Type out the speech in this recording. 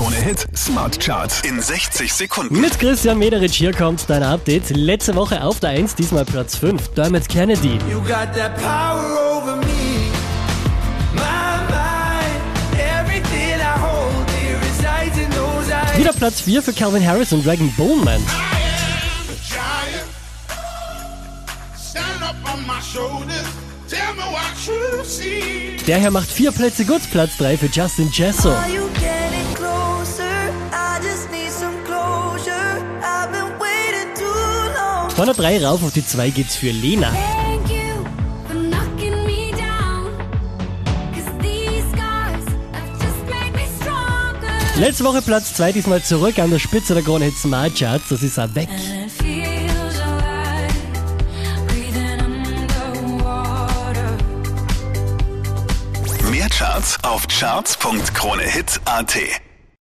Krone Hit Smart Charts in 60 Sekunden. Mit Christian Mederich hier kommt dein Update. Letzte Woche auf der 1, diesmal Platz 5. Dermot Kennedy. You got that power over me. Wieder Platz 4 für Calvin Harris und Dragon Bone Man. Der hier macht vier Plätze gut. Platz 3 für Justin Jesso. Von der 3 rauf auf die 2 geht's für Lena. Letzte Woche Platz 2, diesmal zurück an der Spitze der Krone Hit Smart Charts. Das ist er weg. Mehr Charts auf charts.kronehit.at.